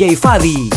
DJ Fadi.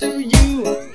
to you.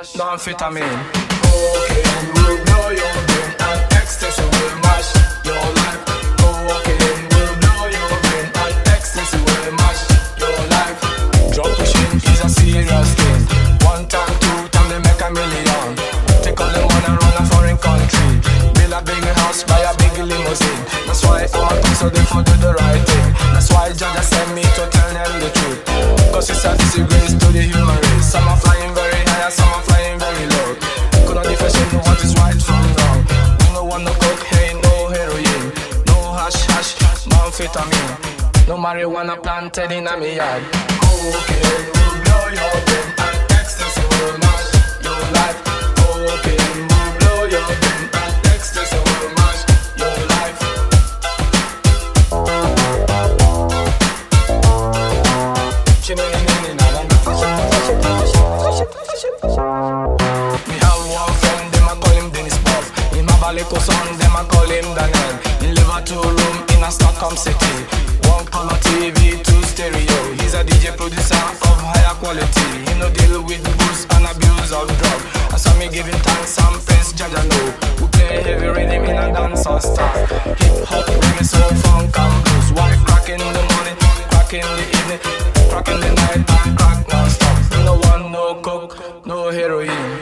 Hash hash, no amphetamine. Cocaine will blow your brain and ecstasy will mash your life. Will blow your brain and ecstasy will mash your life. Drug pushing is a serious thing. One time, two time, they make a million. Run a foreign country. Build a big house, buy a big limousine. That's why I'm a so they the. That's why sent me to tell them the truth. Cause it's a disgrace to the human race. Some are flying very high, some are no amphetamine, no marijuana planted in a me yard. Cocaine will blow your brain a city. One color TV, two stereo. He's a DJ producer of higher quality. He no deal with booze and abuse of drug. I saw me giving thanks and praise, Jaja know. We play heavy rhythm in a dancehall style. Hip hop, reggae, soul, funk and blues. White crack in the morning, crack in the evening, crack in the night, and crack non-stop. No want no coke, no heroin.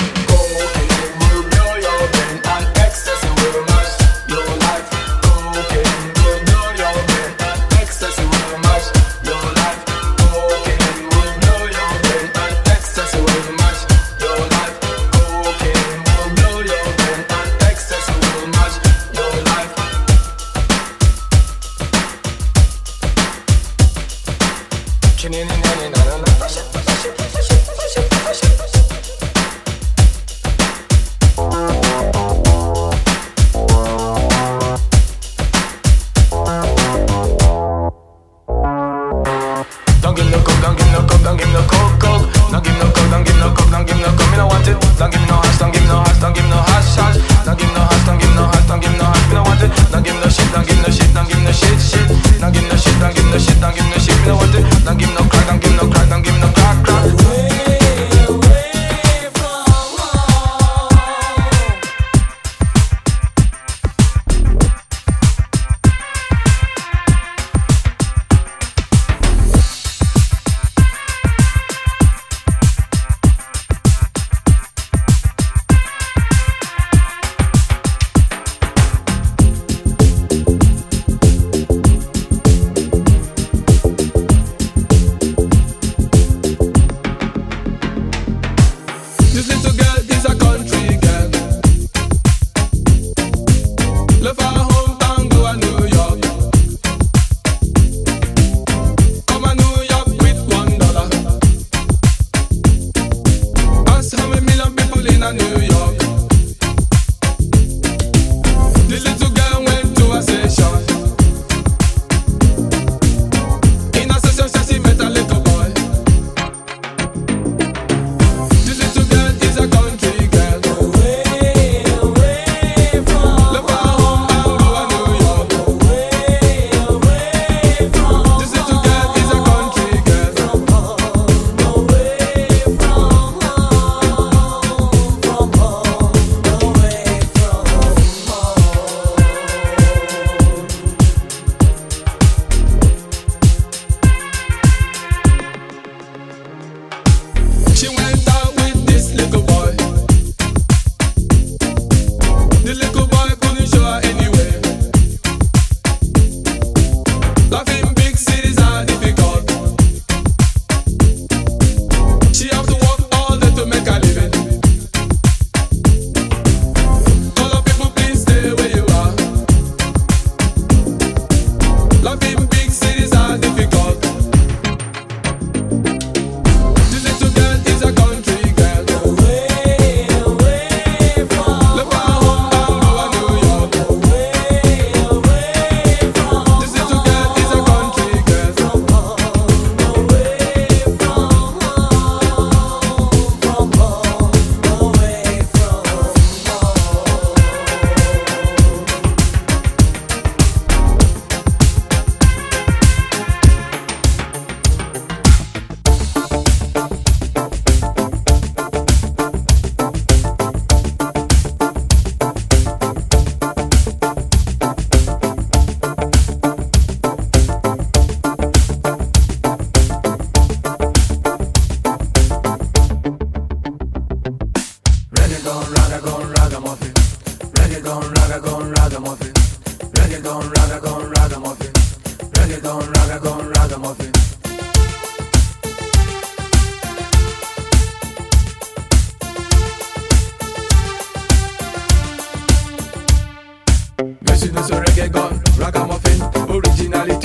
gone raga gone ragamuffin reggae gone raga gone ragamuffin reggae gone raga gone ragamuffin Vecino su reggae gone ragamuffin originally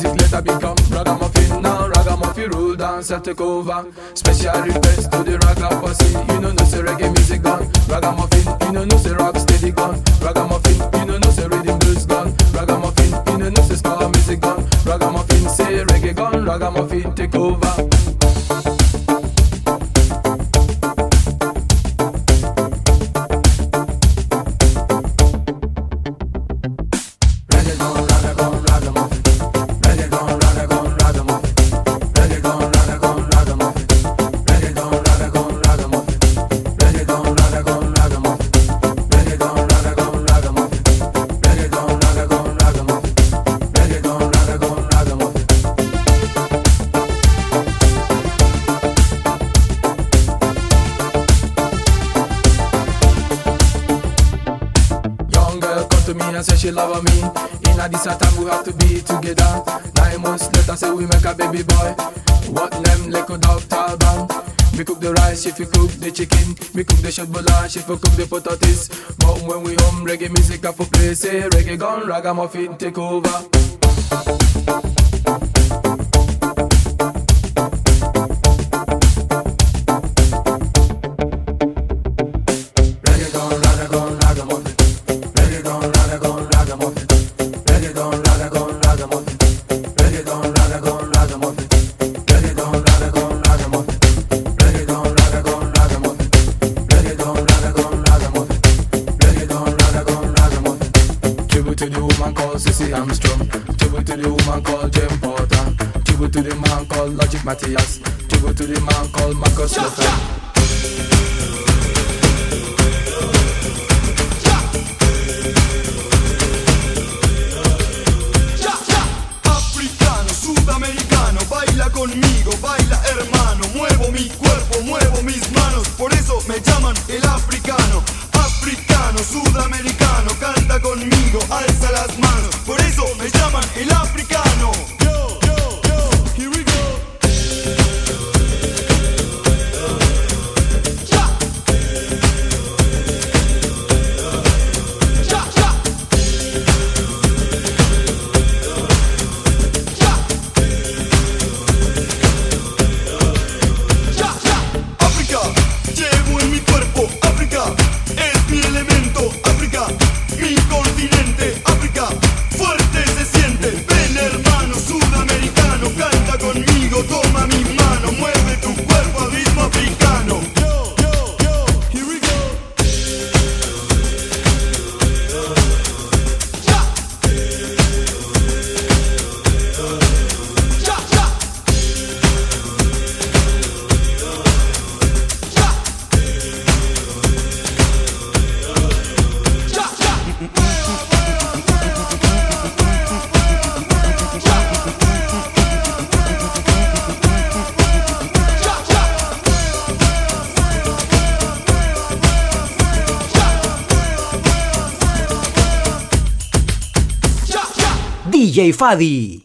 music later become ragamuffin. Now ragamuffin rule dance and take over Special request to the ragga posse You know no say reggae music gone. Ragamuffin, you know no say rock steady gone. Ragamuffin, you know no say rhythm blues gone. Ragamuffin, you know no say ska music gone. Ragamuffin say reggae gone. Ragamuffin take over love me. In a this time we have to be together. Nine months later say we make a baby boy. What name like a Doctor Alban? Me cook the rice, she fi cook the chicken. Me cook the shot bola, she fi cook the potatoes. But when we home, reggae music a for play. Say reggae gone, ragamuffin take over. Tribute to the woman called Jane Porter. To the man called Logic Matthias. To the man called Marcus Luther. Baila conmigo, baila hermano, muevo mi cuerpo, muevo mis manos, por eso me llaman el africano. Fadi.